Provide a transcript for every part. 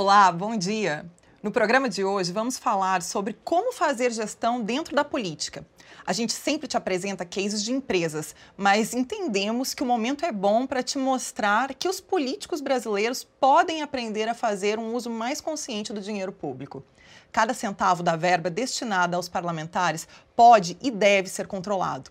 Olá, bom dia. No programa de hoje vamos falar sobre como fazer gestão dentro da política. A gente sempre te apresenta cases de empresas, mas entendemos que o momento é bom para te mostrar que os políticos brasileiros podem aprender a fazer um uso mais consciente do dinheiro público. Cada centavo da verba destinada aos parlamentares pode e deve ser controlado.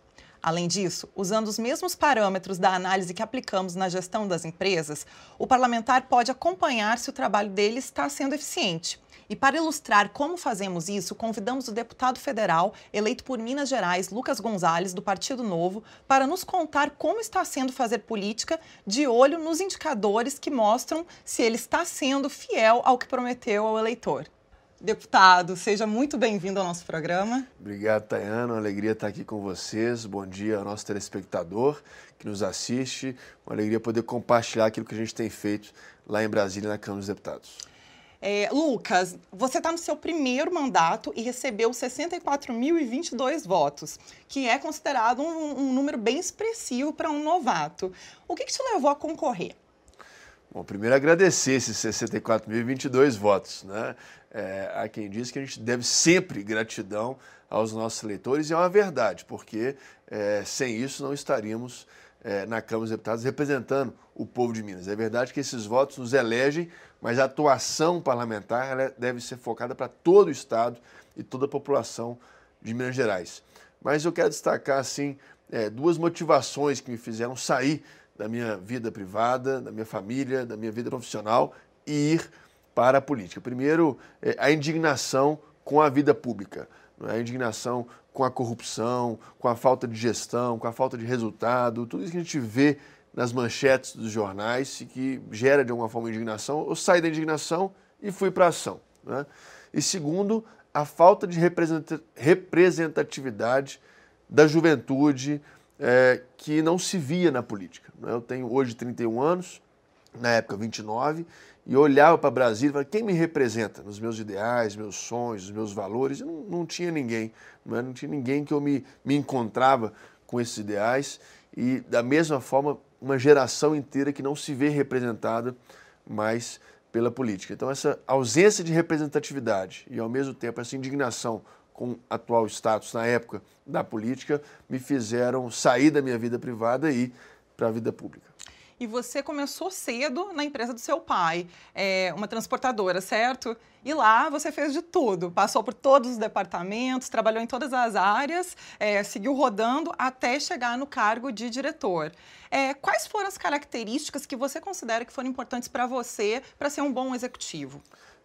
Além disso, usando os mesmos parâmetros da análise que aplicamos na gestão das empresas, o parlamentar pode acompanhar se o trabalho dele está sendo eficiente. E para ilustrar como fazemos isso, convidamos o deputado federal eleito por Minas Gerais, Lucas Gonzalez, do Partido Novo, para nos contar como está sendo fazer política de olho nos indicadores que mostram se ele está sendo fiel ao que prometeu ao eleitor. Deputado, seja muito bem-vindo ao nosso programa. Obrigado, Tayana. Uma alegria estar aqui com vocês. Bom dia ao nosso telespectador que nos assiste. Uma alegria poder compartilhar aquilo que a gente tem feito lá em Brasília, na Câmara dos Deputados. É, Lucas, você está no seu primeiro mandato e recebeu 64.022 votos, que é considerado um, um número bem expressivo para um novato. O que, que te levou a concorrer? Bom, primeiro agradecer esses 64.022 votos. Né? É, há quem diz que a gente deve sempre gratidão aos nossos eleitores, e é uma verdade, porque é, sem isso não estaríamos é, na Câmara dos Deputados representando o povo de Minas. É verdade que esses votos nos elegem, mas a atuação parlamentar deve ser focada para todo o Estado e toda a população de Minas Gerais. Mas eu quero destacar, assim, é, duas motivações que me fizeram sair da minha vida privada, da minha família, da minha vida profissional e ir para a política. Primeiro, é, a indignação com a vida pública, é? a indignação com a corrupção, com a falta de gestão, com a falta de resultado, tudo isso que a gente vê nas manchetes dos jornais e que gera de alguma forma indignação. Eu saí da indignação e fui para a ação. Né? E segundo, a falta de representatividade da juventude, é, que não se via na política. Né? Eu tenho hoje 31 anos, na época 29, e olhava para Brasília e falava, quem me representa nos meus ideais, meus sonhos, os meus valores? não, não tinha ninguém, não, é? não tinha ninguém que eu me, me encontrava com esses ideais e da mesma forma uma geração inteira que não se vê representada mais pela política. Então essa ausência de representatividade e ao mesmo tempo essa indignação com o atual status na época da política me fizeram sair da minha vida privada e ir para a vida pública. E você começou cedo na empresa do seu pai, é, uma transportadora, certo? E lá você fez de tudo, passou por todos os departamentos, trabalhou em todas as áreas, é, seguiu rodando até chegar no cargo de diretor. É, quais foram as características que você considera que foram importantes para você para ser um bom executivo?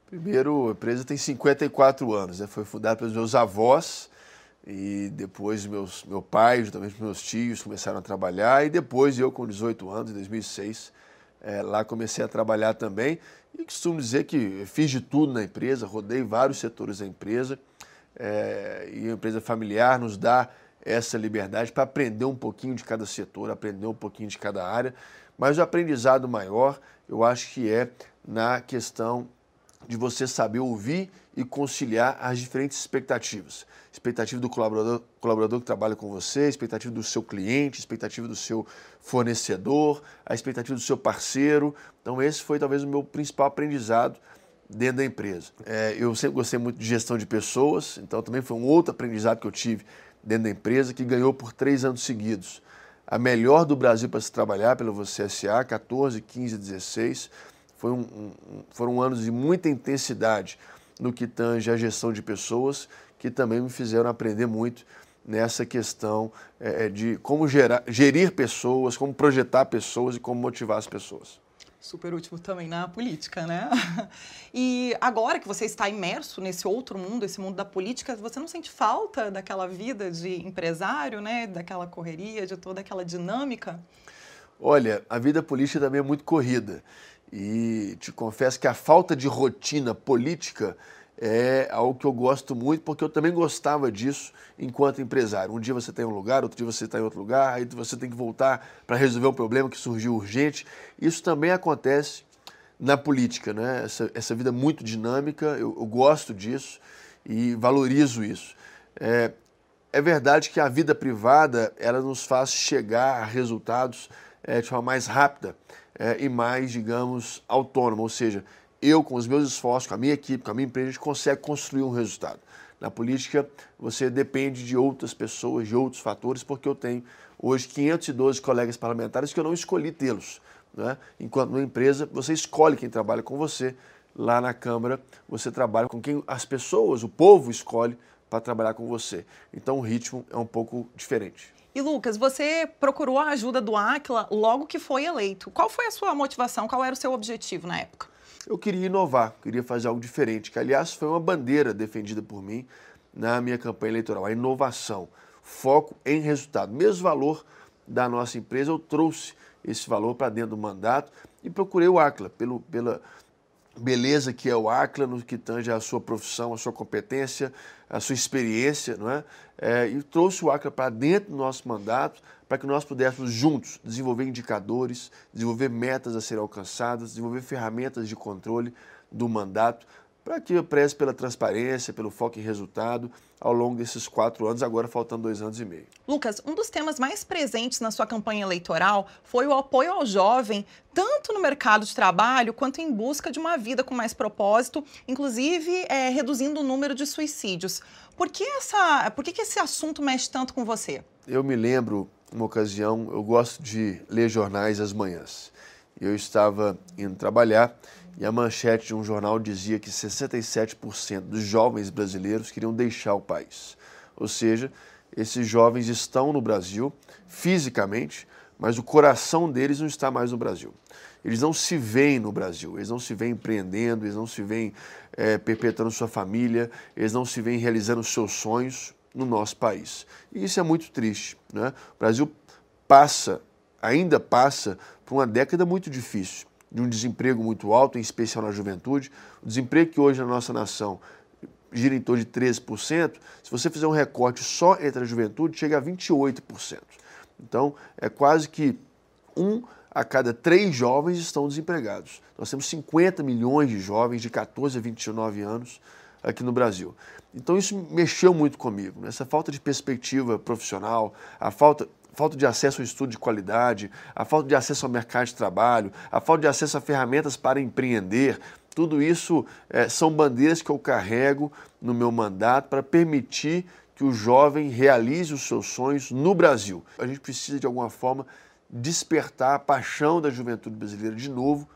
Primeiro, a empresa tem 54 anos, né? foi fundada pelos meus avós e depois meus, meu pai, juntamente meus tios, começaram a trabalhar. E depois eu, com 18 anos, em 2006, é, lá comecei a trabalhar também. E costumo dizer que fiz de tudo na empresa, rodei vários setores da empresa é, e a empresa familiar nos dá essa liberdade para aprender um pouquinho de cada setor, aprender um pouquinho de cada área, mas o aprendizado maior eu acho que é na questão de você saber ouvir e conciliar as diferentes expectativas. Expectativa do colaborador, colaborador que trabalha com você, expectativa do seu cliente, expectativa do seu fornecedor, a expectativa do seu parceiro. Então, esse foi talvez o meu principal aprendizado dentro da empresa. É, eu sempre gostei muito de gestão de pessoas, então também foi um outro aprendizado que eu tive dentro da empresa, que ganhou por três anos seguidos. A melhor do Brasil para se trabalhar pela Você SA, 14, 15, 16 foi um, um, foram anos de muita intensidade no que tange a gestão de pessoas, que também me fizeram aprender muito nessa questão é, é, de como gerar, gerir pessoas, como projetar pessoas e como motivar as pessoas. Super útil também na política, né? E agora que você está imerso nesse outro mundo, esse mundo da política, você não sente falta daquela vida de empresário, né? Daquela correria, de toda aquela dinâmica? Olha, a vida política também é muito corrida. E te confesso que a falta de rotina política é algo que eu gosto muito, porque eu também gostava disso enquanto empresário. Um dia você tem um lugar, outro dia você está em outro lugar, aí você tem que voltar para resolver um problema que surgiu urgente. Isso também acontece na política, né? essa, essa vida muito dinâmica, eu, eu gosto disso e valorizo isso. É, é verdade que a vida privada ela nos faz chegar a resultados é, de forma mais rápida é, e mais, digamos, autônoma, ou seja, eu, com os meus esforços, com a minha equipe, com a minha empresa, a gente consegue construir um resultado. Na política, você depende de outras pessoas, de outros fatores, porque eu tenho hoje 512 colegas parlamentares que eu não escolhi tê-los. Né? Enquanto numa empresa, você escolhe quem trabalha com você. Lá na Câmara, você trabalha com quem as pessoas, o povo escolhe para trabalhar com você. Então o ritmo é um pouco diferente. E Lucas, você procurou a ajuda do Aquila logo que foi eleito. Qual foi a sua motivação? Qual era o seu objetivo na época? Eu queria inovar, queria fazer algo diferente, que aliás foi uma bandeira defendida por mim na minha campanha eleitoral, a inovação, foco em resultado. Mesmo valor da nossa empresa, eu trouxe esse valor para dentro do mandato e procurei o Aquila pelo, pela beleza que é o Acla no que tange a sua profissão, a sua competência, a sua experiência, não é? é e trouxe o Acla para dentro do nosso mandato para que nós pudéssemos juntos desenvolver indicadores, desenvolver metas a serem alcançadas, desenvolver ferramentas de controle do mandato para que eu preze pela transparência, pelo foco em resultado ao longo desses quatro anos, agora faltando dois anos e meio. Lucas, um dos temas mais presentes na sua campanha eleitoral foi o apoio ao jovem, tanto no mercado de trabalho quanto em busca de uma vida com mais propósito, inclusive é, reduzindo o número de suicídios. Por que, essa, por que, que esse assunto mexe tanto com você? Eu me lembro, uma ocasião, eu gosto de ler jornais às manhãs. Eu estava indo trabalhar e a manchete de um jornal dizia que 67% dos jovens brasileiros queriam deixar o país. Ou seja, esses jovens estão no Brasil fisicamente, mas o coração deles não está mais no Brasil. Eles não se veem no Brasil, eles não se veem empreendendo, eles não se veem é, perpetuando sua família, eles não se veem realizando seus sonhos no nosso país. E isso é muito triste. Né? O Brasil passa, ainda passa, por uma década muito difícil de um desemprego muito alto, em especial na juventude. O desemprego que hoje na nossa nação gira em torno de 13%, se você fizer um recorte só entre a juventude, chega a 28%. Então, é quase que um a cada três jovens estão desempregados. Nós temos 50 milhões de jovens de 14 a 29 anos aqui no Brasil. Então, isso mexeu muito comigo. Né? Essa falta de perspectiva profissional, a falta falta de acesso ao estudo de qualidade, a falta de acesso ao mercado de trabalho, a falta de acesso a ferramentas para empreender, tudo isso é, são bandeiras que eu carrego no meu mandato para permitir que o jovem realize os seus sonhos no Brasil. A gente precisa, de alguma forma, despertar a paixão da juventude brasileira de novo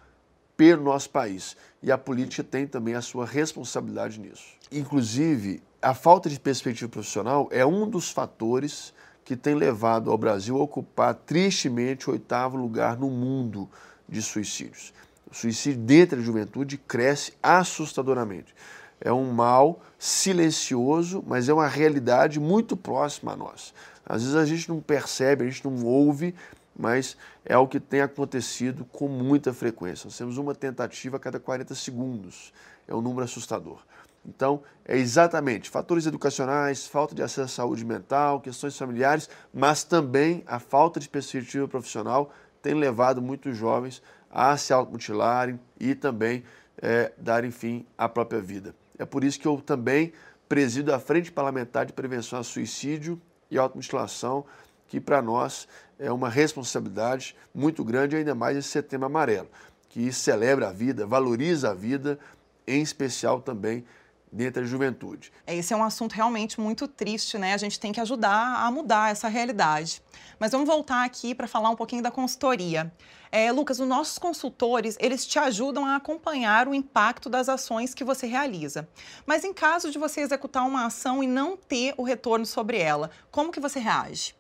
pelo nosso país. E a política tem também a sua responsabilidade nisso. Inclusive, a falta de perspectiva profissional é um dos fatores que tem levado ao Brasil a ocupar tristemente o oitavo lugar no mundo de suicídios. O suicídio dentro da juventude cresce assustadoramente. É um mal silencioso, mas é uma realidade muito próxima a nós. Às vezes a gente não percebe, a gente não ouve, mas é o que tem acontecido com muita frequência. Nós temos uma tentativa a cada 40 segundos. É um número assustador. Então, é exatamente fatores educacionais, falta de acesso à saúde mental, questões familiares, mas também a falta de perspectiva profissional tem levado muitos jovens a se automutilarem e também é, darem fim à própria vida. É por isso que eu também presido a Frente Parlamentar de Prevenção ao Suicídio e Automutilação, que para nós é uma responsabilidade muito grande, ainda mais esse setembro amarelo, que celebra a vida, valoriza a vida, em especial também dentro da juventude. Esse é um assunto realmente muito triste, né? A gente tem que ajudar a mudar essa realidade. Mas vamos voltar aqui para falar um pouquinho da consultoria. É, Lucas, os nossos consultores, eles te ajudam a acompanhar o impacto das ações que você realiza. Mas em caso de você executar uma ação e não ter o retorno sobre ela, como que você reage?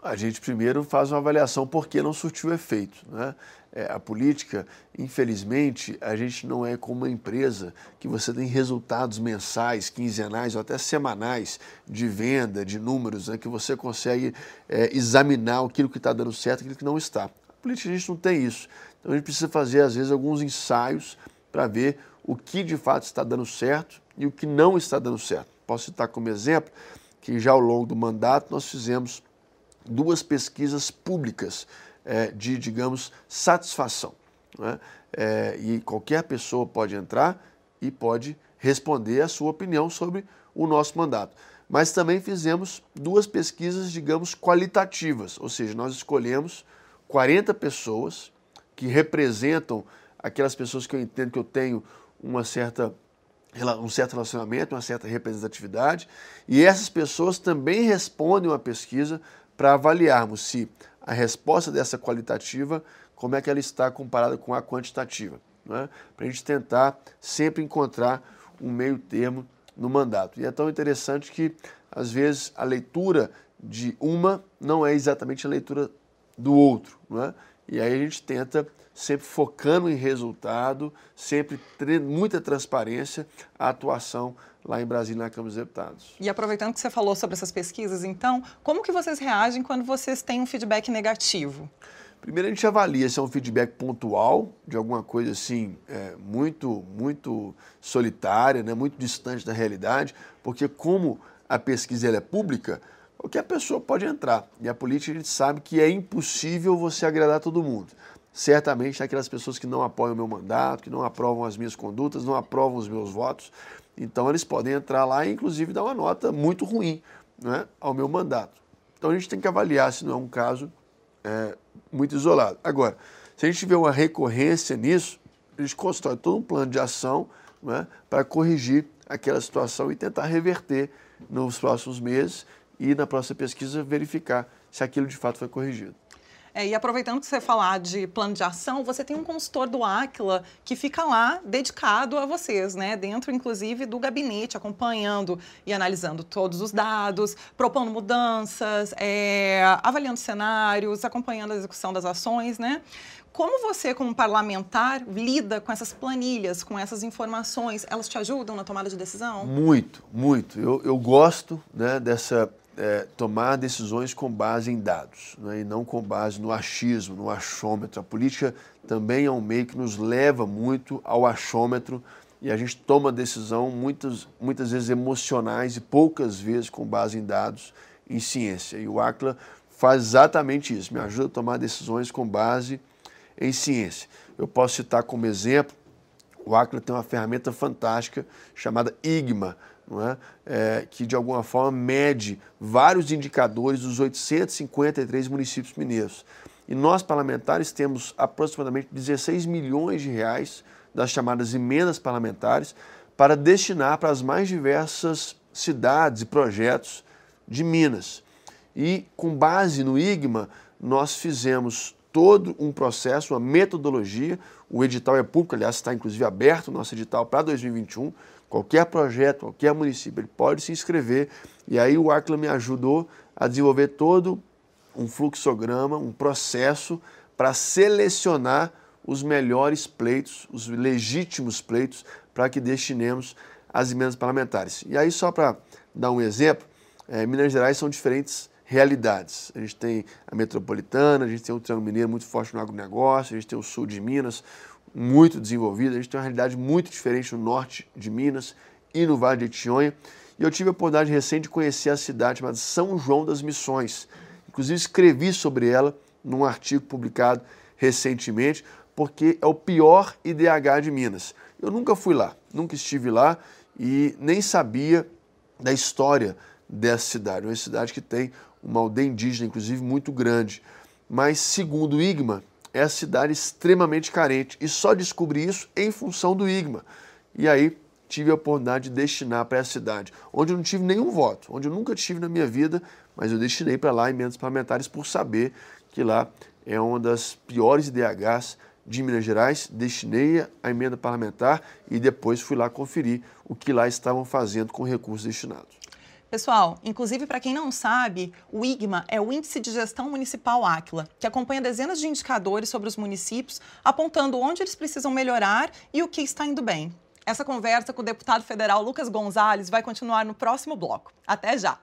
A gente primeiro faz uma avaliação porque não surtiu efeito, né? É, a política, infelizmente, a gente não é como uma empresa que você tem resultados mensais, quinzenais ou até semanais de venda, de números, né, que você consegue é, examinar aquilo que está dando certo e aquilo que não está. A política a gente não tem isso. Então a gente precisa fazer, às vezes, alguns ensaios para ver o que de fato está dando certo e o que não está dando certo. Posso citar como exemplo que já ao longo do mandato nós fizemos duas pesquisas públicas é, de, digamos, satisfação. Né? É, e qualquer pessoa pode entrar e pode responder a sua opinião sobre o nosso mandato. Mas também fizemos duas pesquisas, digamos, qualitativas, ou seja, nós escolhemos 40 pessoas que representam aquelas pessoas que eu entendo que eu tenho uma certa um certo relacionamento, uma certa representatividade, e essas pessoas também respondem uma pesquisa para avaliarmos se a resposta dessa qualitativa, como é que ela está comparada com a quantitativa, né? para a gente tentar sempre encontrar um meio termo no mandato. E é tão interessante que, às vezes, a leitura de uma não é exatamente a leitura do outro. Né? E aí a gente tenta, sempre focando em resultado, sempre muita transparência, a atuação lá em Brasília na Câmara dos Deputados. E aproveitando que você falou sobre essas pesquisas, então, como que vocês reagem quando vocês têm um feedback negativo? Primeiro a gente avalia se é um feedback pontual, de alguma coisa assim, é, muito, muito solitária, né, muito distante da realidade, porque como a pesquisa é pública, qualquer pessoa pode entrar. E a política a gente sabe que é impossível você agradar todo mundo. Certamente aquelas pessoas que não apoiam o meu mandato, que não aprovam as minhas condutas, não aprovam os meus votos. Então eles podem entrar lá e inclusive dar uma nota muito ruim né, ao meu mandato. Então a gente tem que avaliar se não é um caso é, muito isolado. Agora, se a gente tiver uma recorrência nisso, a gente constrói todo um plano de ação né, para corrigir aquela situação e tentar reverter nos próximos meses e na próxima pesquisa verificar se aquilo de fato foi corrigido. É, e aproveitando que você falar de plano de ação, você tem um consultor do Aquila que fica lá dedicado a vocês, né? Dentro, inclusive, do gabinete, acompanhando e analisando todos os dados, propondo mudanças, é, avaliando cenários, acompanhando a execução das ações, né? Como você, como parlamentar, lida com essas planilhas, com essas informações? Elas te ajudam na tomada de decisão? Muito, muito. Eu, eu gosto né, dessa é, tomar decisões com base em dados né, e não com base no achismo, no achômetro. A política também é um meio que nos leva muito ao achômetro e a gente toma decisão muitas, muitas vezes emocionais e poucas vezes com base em dados, em ciência. E o ACLA faz exatamente isso, me ajuda a tomar decisões com base em ciência. Eu posso citar como exemplo, o ACLA tem uma ferramenta fantástica chamada IGMA, é? é? que de alguma forma mede vários indicadores dos 853 municípios mineiros. E nós, parlamentares, temos aproximadamente 16 milhões de reais das chamadas emendas parlamentares para destinar para as mais diversas cidades e projetos de Minas. E com base no IGMA, nós fizemos todo um processo, uma metodologia. O edital é público, aliás, está inclusive aberto o nosso edital para 2021 Qualquer projeto, qualquer município, ele pode se inscrever. E aí o Acla me ajudou a desenvolver todo um fluxograma, um processo para selecionar os melhores pleitos, os legítimos pleitos, para que destinemos as emendas parlamentares. E aí, só para dar um exemplo, é, Minas Gerais são diferentes realidades. A gente tem a metropolitana, a gente tem o Triângulo Mineiro muito forte no agronegócio, a gente tem o sul de Minas, muito desenvolvida. A gente tem uma realidade muito diferente no norte de Minas e no Vale de Etionha. E eu tive a oportunidade recente de conhecer a cidade chamada São João das Missões. Inclusive escrevi sobre ela num artigo publicado recentemente, porque é o pior IDH de Minas. Eu nunca fui lá, nunca estive lá e nem sabia da história dessa cidade. Uma cidade que tem uma aldeia indígena, inclusive, muito grande. Mas, segundo o IGMA, é a cidade extremamente carente. E só descobri isso em função do IGMA. E aí tive a oportunidade de destinar para essa cidade, onde eu não tive nenhum voto, onde eu nunca tive na minha vida, mas eu destinei para lá emendas parlamentares por saber que lá é uma das piores IDHs de Minas Gerais, destinei a emenda parlamentar e depois fui lá conferir o que lá estavam fazendo com recursos destinados. Pessoal, inclusive para quem não sabe, o IGMA é o Índice de Gestão Municipal Áquila, que acompanha dezenas de indicadores sobre os municípios, apontando onde eles precisam melhorar e o que está indo bem. Essa conversa com o deputado federal Lucas Gonzalez vai continuar no próximo bloco. Até já!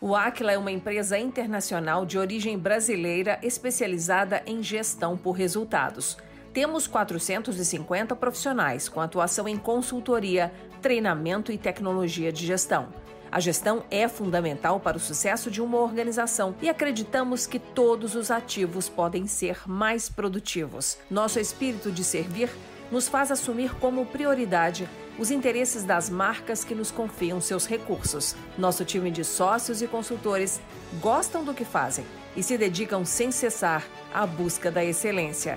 O Aquila é uma empresa internacional de origem brasileira especializada em gestão por resultados. Temos 450 profissionais com atuação em consultoria, treinamento e tecnologia de gestão. A gestão é fundamental para o sucesso de uma organização e acreditamos que todos os ativos podem ser mais produtivos. Nosso espírito de servir nos faz assumir como prioridade os interesses das marcas que nos confiam seus recursos. Nosso time de sócios e consultores gostam do que fazem e se dedicam sem cessar à busca da excelência.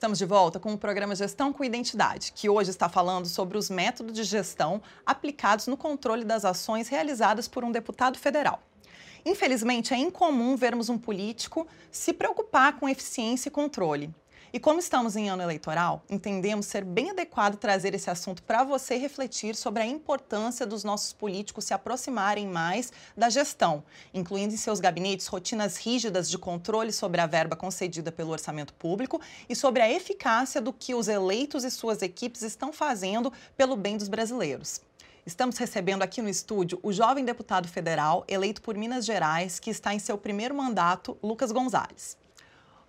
Estamos de volta com o programa Gestão com Identidade, que hoje está falando sobre os métodos de gestão aplicados no controle das ações realizadas por um deputado federal. Infelizmente, é incomum vermos um político se preocupar com eficiência e controle. E como estamos em ano eleitoral, entendemos ser bem adequado trazer esse assunto para você refletir sobre a importância dos nossos políticos se aproximarem mais da gestão, incluindo em seus gabinetes rotinas rígidas de controle sobre a verba concedida pelo orçamento público e sobre a eficácia do que os eleitos e suas equipes estão fazendo pelo bem dos brasileiros. Estamos recebendo aqui no estúdio o jovem deputado federal eleito por Minas Gerais, que está em seu primeiro mandato, Lucas Gonzalez.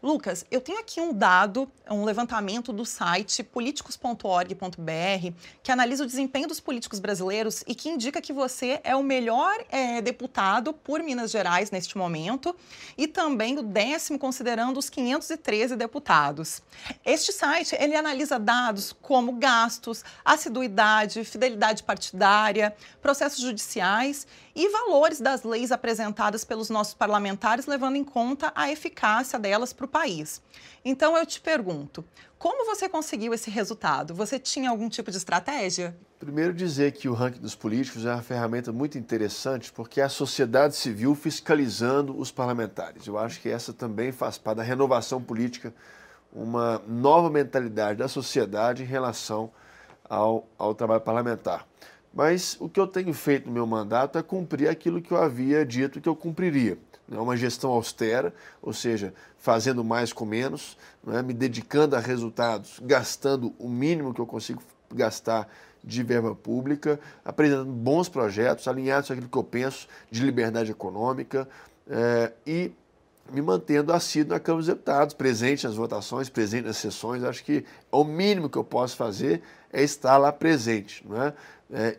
Lucas, eu tenho aqui um dado, um levantamento do site políticos.org.br que analisa o desempenho dos políticos brasileiros e que indica que você é o melhor é, deputado por Minas Gerais neste momento e também o décimo considerando os 513 deputados. Este site ele analisa dados como gastos, assiduidade, fidelidade partidária, processos judiciais e valores das leis apresentadas pelos nossos parlamentares, levando em conta a eficácia delas para o país. Então eu te pergunto, como você conseguiu esse resultado? Você tinha algum tipo de estratégia? Primeiro dizer que o ranking dos políticos é uma ferramenta muito interessante porque é a sociedade civil fiscalizando os parlamentares. Eu acho que essa também faz parte da renovação política, uma nova mentalidade da sociedade em relação ao, ao trabalho parlamentar. Mas o que eu tenho feito no meu mandato é cumprir aquilo que eu havia dito que eu cumpriria. É uma gestão austera, ou seja, fazendo mais com menos, é? me dedicando a resultados, gastando o mínimo que eu consigo gastar de verba pública, apresentando bons projetos, alinhados com aquilo que eu penso de liberdade econômica é, e me mantendo assíduo na Câmara dos Deputados, presente nas votações, presente nas sessões. Acho que o mínimo que eu posso fazer é estar lá presente. Não é?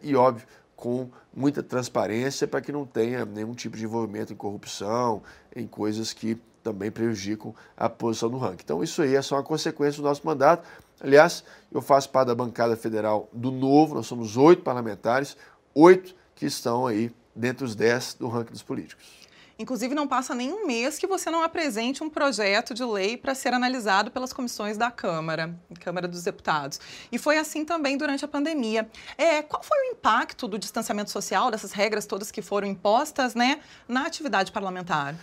e, óbvio, com muita transparência para que não tenha nenhum tipo de envolvimento em corrupção, em coisas que também prejudicam a posição do ranking. Então, isso aí é só uma consequência do nosso mandato. Aliás, eu faço parte da bancada federal do Novo, nós somos oito parlamentares, oito que estão aí dentre os dez do ranking dos políticos. Inclusive, não passa nem um mês que você não apresente um projeto de lei para ser analisado pelas comissões da Câmara, Câmara dos Deputados. E foi assim também durante a pandemia. É, qual foi o impacto do distanciamento social, dessas regras todas que foram impostas, né, na atividade parlamentar?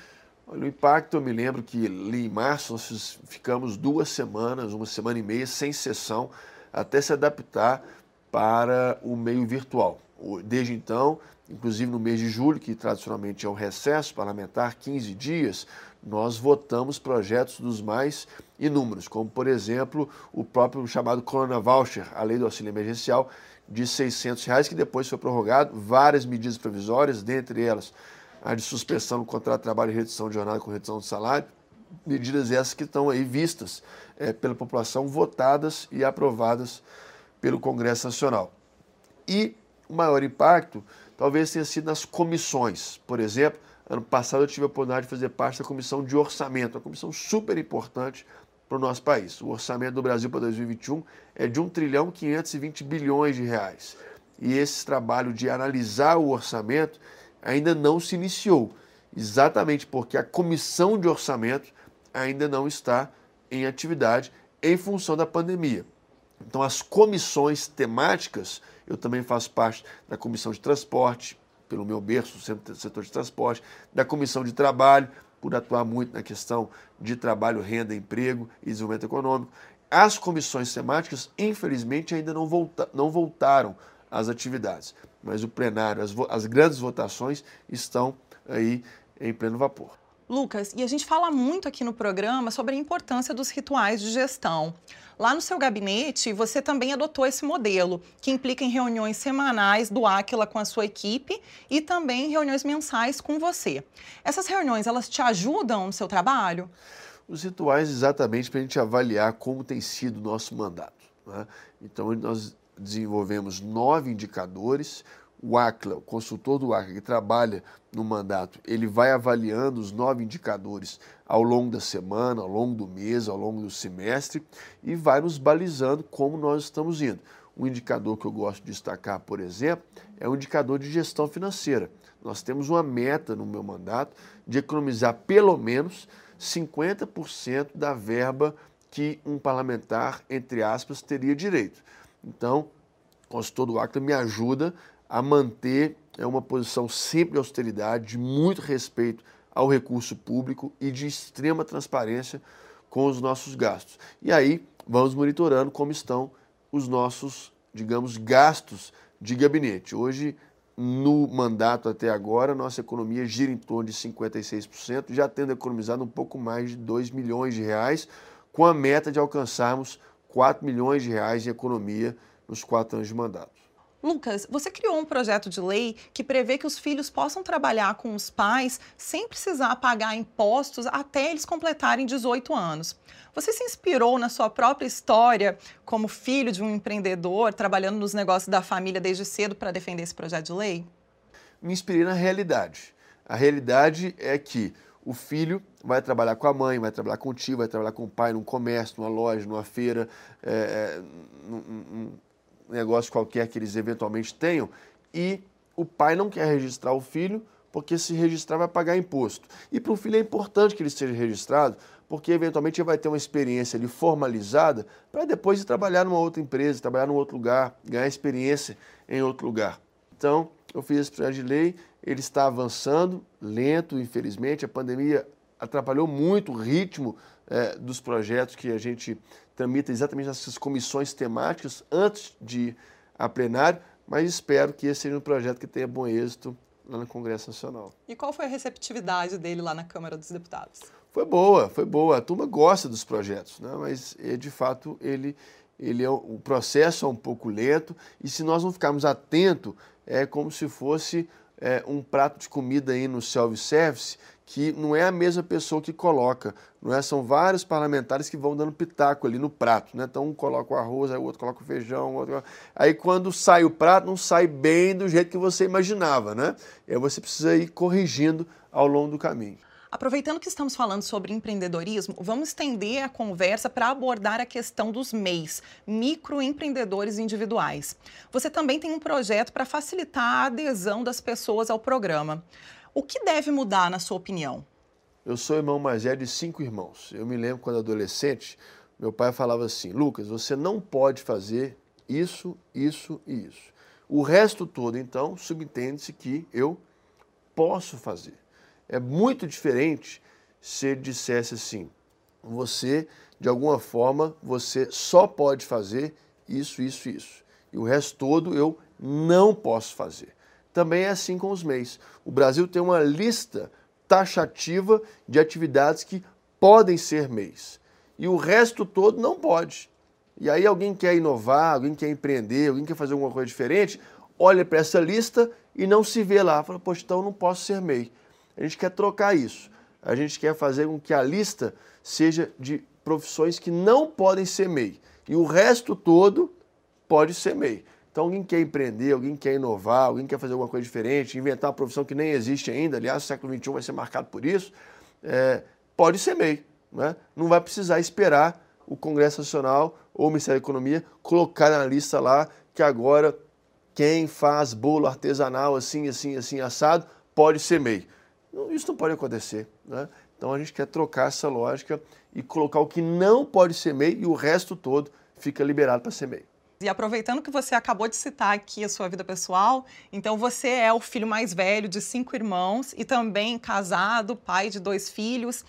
Olha, o impacto, eu me lembro que em março nós ficamos duas semanas, uma semana e meia, sem sessão, até se adaptar para o meio virtual. Desde então, inclusive no mês de julho, que tradicionalmente é um recesso parlamentar, 15 dias, nós votamos projetos dos mais inúmeros, como, por exemplo, o próprio chamado Corona Voucher, a lei do auxílio emergencial, de 600 reais, que depois foi prorrogado, várias medidas provisórias, dentre elas a de suspensão do contrato de trabalho e redução de jornada com redução de salário, medidas essas que estão aí vistas é, pela população, votadas e aprovadas pelo Congresso Nacional. E o maior impacto talvez tenha sido nas comissões. Por exemplo, ano passado eu tive a oportunidade de fazer parte da comissão de orçamento, uma comissão super importante para o nosso país. O orçamento do Brasil para 2021 é de 1 trilhão 520 bilhões de reais. E esse trabalho de analisar o orçamento ainda não se iniciou, exatamente porque a comissão de orçamento ainda não está em atividade em função da pandemia. Então, as comissões temáticas eu também faço parte da comissão de transporte, pelo meu berço, setor de transporte, da comissão de trabalho, por atuar muito na questão de trabalho, renda, emprego e desenvolvimento econômico. As comissões temáticas, infelizmente, ainda não, volta, não voltaram às atividades, mas o plenário, as, as grandes votações estão aí em pleno vapor. Lucas, e a gente fala muito aqui no programa sobre a importância dos rituais de gestão. Lá no seu gabinete, você também adotou esse modelo, que implica em reuniões semanais do Aquila com a sua equipe e também reuniões mensais com você. Essas reuniões, elas te ajudam no seu trabalho? Os rituais exatamente para a gente avaliar como tem sido o nosso mandato. Né? Então, nós desenvolvemos nove indicadores. O ACLA, o consultor do ACLA que trabalha no mandato, ele vai avaliando os nove indicadores ao longo da semana, ao longo do mês, ao longo do semestre e vai nos balizando como nós estamos indo. Um indicador que eu gosto de destacar, por exemplo, é o indicador de gestão financeira. Nós temos uma meta no meu mandato de economizar pelo menos 50% da verba que um parlamentar, entre aspas, teria direito. Então, o consultor do Acta me ajuda a manter é uma posição sempre de austeridade, de muito respeito ao recurso público e de extrema transparência com os nossos gastos. E aí vamos monitorando como estão os nossos, digamos, gastos de gabinete. Hoje, no mandato até agora, nossa economia gira em torno de 56%, já tendo economizado um pouco mais de 2 milhões de reais, com a meta de alcançarmos 4 milhões de reais em economia nos quatro anos de mandato. Lucas, você criou um projeto de lei que prevê que os filhos possam trabalhar com os pais sem precisar pagar impostos até eles completarem 18 anos. Você se inspirou na sua própria história como filho de um empreendedor, trabalhando nos negócios da família desde cedo para defender esse projeto de lei? Me inspirei na realidade. A realidade é que o filho vai trabalhar com a mãe, vai trabalhar com o tio, vai trabalhar com o pai num comércio, numa loja, numa feira, é, num, num negócio qualquer que eles eventualmente tenham, e o pai não quer registrar o filho porque se registrar vai pagar imposto. E para o filho é importante que ele seja registrado, porque eventualmente ele vai ter uma experiência ali formalizada para depois ir trabalhar numa outra empresa, trabalhar num outro lugar, ganhar experiência em outro lugar. Então, eu fiz esse projeto de lei, ele está avançando, lento, infelizmente, a pandemia atrapalhou muito o ritmo é, dos projetos que a gente tramita exatamente nessas comissões temáticas antes de ir a plenário, mas espero que esse seja um projeto que tenha bom êxito lá no Congresso Nacional. E qual foi a receptividade dele lá na Câmara dos Deputados? Foi boa, foi boa. A turma gosta dos projetos, né? mas é, de fato ele, ele é, o processo é um pouco lento e se nós não ficarmos atentos, é como se fosse é, um prato de comida aí no self-service que não é a mesma pessoa que coloca, não é? São vários parlamentares que vão dando pitaco ali no prato, né? Então um coloca o arroz, aí o outro coloca o feijão, outro... aí quando sai o prato não sai bem do jeito que você imaginava, né? E aí você precisa ir corrigindo ao longo do caminho. Aproveitando que estamos falando sobre empreendedorismo, vamos estender a conversa para abordar a questão dos MEIs, microempreendedores individuais. Você também tem um projeto para facilitar a adesão das pessoas ao programa. O que deve mudar, na sua opinião? Eu sou irmão mais velho de cinco irmãos. Eu me lembro quando adolescente, meu pai falava assim: Lucas, você não pode fazer isso, isso e isso. O resto todo, então, subentende-se que eu posso fazer. É muito diferente se ele dissesse assim: você, de alguma forma, você só pode fazer isso, isso, isso. E o resto todo eu não posso fazer. Também é assim com os MEIs. O Brasil tem uma lista taxativa de atividades que podem ser MEIs. E o resto todo não pode. E aí alguém quer inovar, alguém quer empreender, alguém quer fazer alguma coisa diferente, olha para essa lista e não se vê lá. Fala, poxa, então eu não posso ser MEI. A gente quer trocar isso. A gente quer fazer com que a lista seja de profissões que não podem ser MEI. E o resto todo pode ser MEI. Então, alguém quer empreender, alguém quer inovar, alguém quer fazer alguma coisa diferente, inventar uma profissão que nem existe ainda, aliás, o século XXI vai ser marcado por isso, é, pode ser MEI. Né? Não vai precisar esperar o Congresso Nacional ou o Ministério da Economia colocar na lista lá que agora quem faz bolo artesanal assim, assim, assim, assado, pode ser MEI. Isso não pode acontecer. Né? Então a gente quer trocar essa lógica e colocar o que não pode ser MEI e o resto todo fica liberado para ser MEI. E aproveitando que você acabou de citar aqui a sua vida pessoal, então você é o filho mais velho de cinco irmãos e também casado, pai de dois filhos.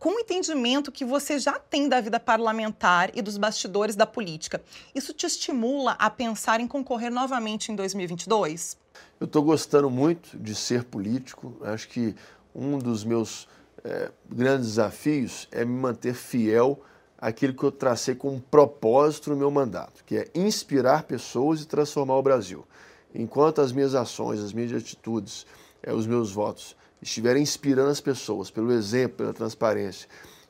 Com o entendimento que você já tem da vida parlamentar e dos bastidores da política, isso te estimula a pensar em concorrer novamente em 2022? Eu estou gostando muito de ser político. Acho que um dos meus é, grandes desafios é me manter fiel àquilo que eu tracei como propósito no meu mandato, que é inspirar pessoas e transformar o Brasil. Enquanto as minhas ações, as minhas atitudes, é, os meus votos estiverem inspirando as pessoas pelo exemplo, pela transparência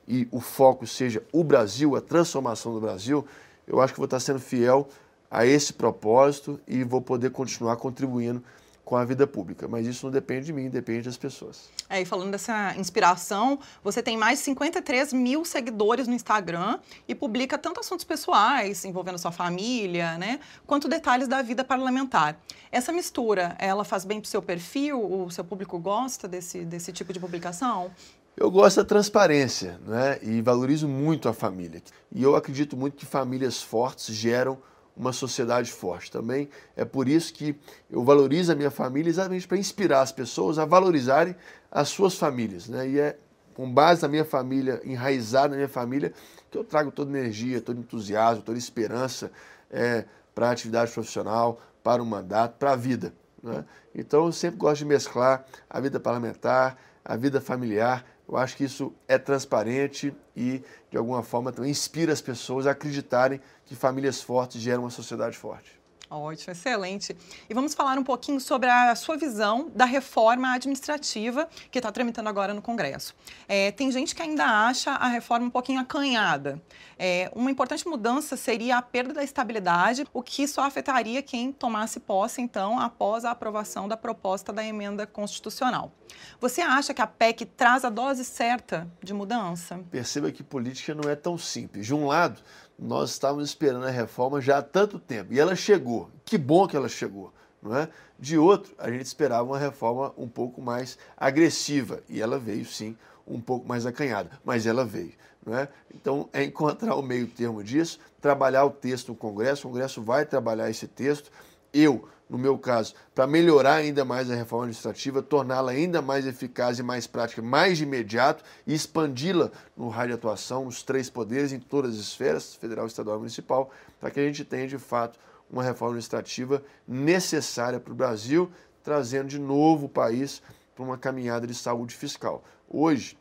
e o foco seja o Brasil, a transformação do Brasil, eu acho que vou estar sendo fiel a esse propósito e vou poder continuar contribuindo com a vida pública. Mas isso não depende de mim, depende das pessoas. É, e falando dessa inspiração, você tem mais de 53 mil seguidores no Instagram e publica tanto assuntos pessoais envolvendo sua família, né, quanto detalhes da vida parlamentar. Essa mistura, ela faz bem para o seu perfil? O seu público gosta desse, desse tipo de publicação? Eu gosto da transparência né? e valorizo muito a família. E eu acredito muito que famílias fortes geram uma sociedade forte. Também é por isso que eu valorizo a minha família exatamente para inspirar as pessoas a valorizarem as suas famílias. Né? E é com base na minha família, enraizado na minha família, que eu trago toda energia, todo entusiasmo, toda esperança é, para a atividade profissional, para o mandato, para a vida. Né? Então eu sempre gosto de mesclar a vida parlamentar, a vida familiar. Eu acho que isso é transparente e, de alguma forma, também inspira as pessoas a acreditarem que famílias fortes geram uma sociedade forte. Ótimo, excelente. E vamos falar um pouquinho sobre a sua visão da reforma administrativa que está tramitando agora no Congresso. É, tem gente que ainda acha a reforma um pouquinho acanhada. É, uma importante mudança seria a perda da estabilidade, o que só afetaria quem tomasse posse, então, após a aprovação da proposta da emenda constitucional. Você acha que a PEC traz a dose certa de mudança? Perceba que política não é tão simples. De um lado, nós estávamos esperando a reforma já há tanto tempo e ela chegou. Que bom que ela chegou. Não é? De outro, a gente esperava uma reforma um pouco mais agressiva e ela veio sim um pouco mais acanhada, mas ela veio. Não é? Então, é encontrar o meio termo disso, trabalhar o texto no Congresso, o Congresso vai trabalhar esse texto. Eu, no meu caso, para melhorar ainda mais a reforma administrativa, torná-la ainda mais eficaz e mais prática, mais de imediato e expandi-la no raio de atuação, nos três poderes, em todas as esferas, federal, estadual e municipal, para que a gente tenha de fato uma reforma administrativa necessária para o Brasil, trazendo de novo o país para uma caminhada de saúde fiscal. Hoje,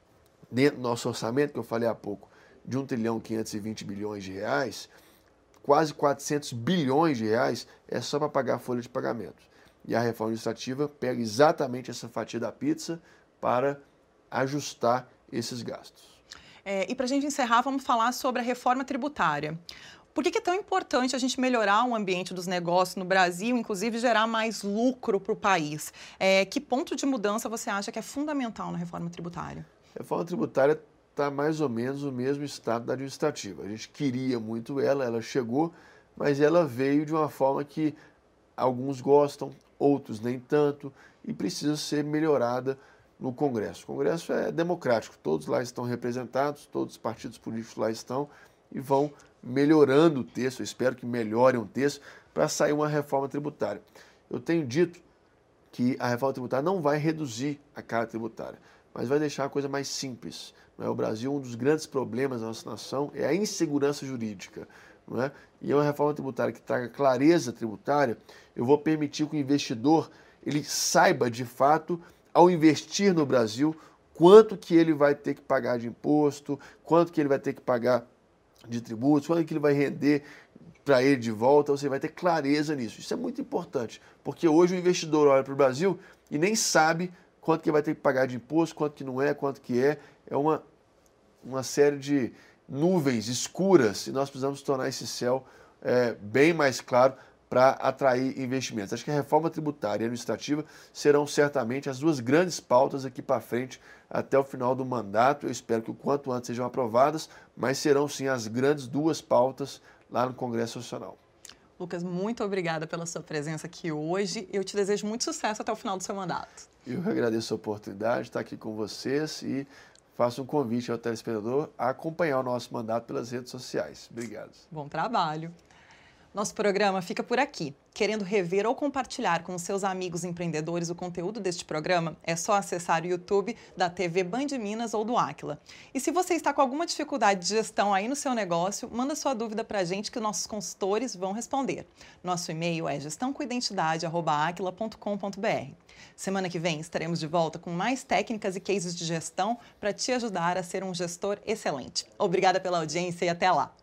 dentro do nosso orçamento, que eu falei há pouco, de 1 trilhão 520 bilhões de reais, quase 400 bilhões de reais é só para pagar a folha de pagamento. E a reforma administrativa pega exatamente essa fatia da pizza para ajustar esses gastos. É, e para a gente encerrar, vamos falar sobre a reforma tributária. Por que, que, é tão importante a gente melhorar o ambiente dos negócios no Brasil, inclusive gerar mais lucro para o país? É, que ponto de mudança você acha que é fundamental na reforma tributária? A reforma tributária está mais ou menos o mesmo estado da administrativa. A gente queria muito ela, ela chegou, mas ela veio de uma forma que alguns gostam, outros nem tanto, e precisa ser melhorada no Congresso. O Congresso é democrático, todos lá estão representados, todos os partidos políticos lá estão e vão melhorando o texto, eu espero que melhorem o texto, para sair uma reforma tributária. Eu tenho dito que a reforma tributária não vai reduzir a carga tributária, mas vai deixar a coisa mais simples. É? O Brasil, um dos grandes problemas da nossa nação é a insegurança jurídica. É? E é uma reforma tributária que traga clareza tributária, eu vou permitir que o investidor ele saiba de fato, ao investir no Brasil, quanto que ele vai ter que pagar de imposto, quanto que ele vai ter que pagar de tributos, quanto que ele vai render para ele de volta, você vai ter clareza nisso. Isso é muito importante, porque hoje o investidor olha para o Brasil e nem sabe quanto que vai ter que pagar de imposto, quanto que não é, quanto que é. É uma, uma série de nuvens escuras e nós precisamos tornar esse céu é, bem mais claro para atrair investimentos. Acho que a reforma tributária e administrativa serão certamente as duas grandes pautas aqui para frente até o final do mandato. Eu espero que o quanto antes sejam aprovadas, mas serão sim as grandes duas pautas lá no Congresso Nacional. Lucas, muito obrigada pela sua presença aqui hoje. Eu te desejo muito sucesso até o final do seu mandato. Eu agradeço a oportunidade de estar aqui com vocês e faço um convite ao telespectador a acompanhar o nosso mandato pelas redes sociais. Obrigado. Bom trabalho. Nosso programa fica por aqui. Querendo rever ou compartilhar com seus amigos empreendedores o conteúdo deste programa, é só acessar o YouTube da TV Band Minas ou do Aquila. E se você está com alguma dificuldade de gestão aí no seu negócio, manda sua dúvida para a gente que nossos consultores vão responder. Nosso e-mail é gestãocoidentidade.aquila.com.br. Semana que vem estaremos de volta com mais técnicas e cases de gestão para te ajudar a ser um gestor excelente. Obrigada pela audiência e até lá!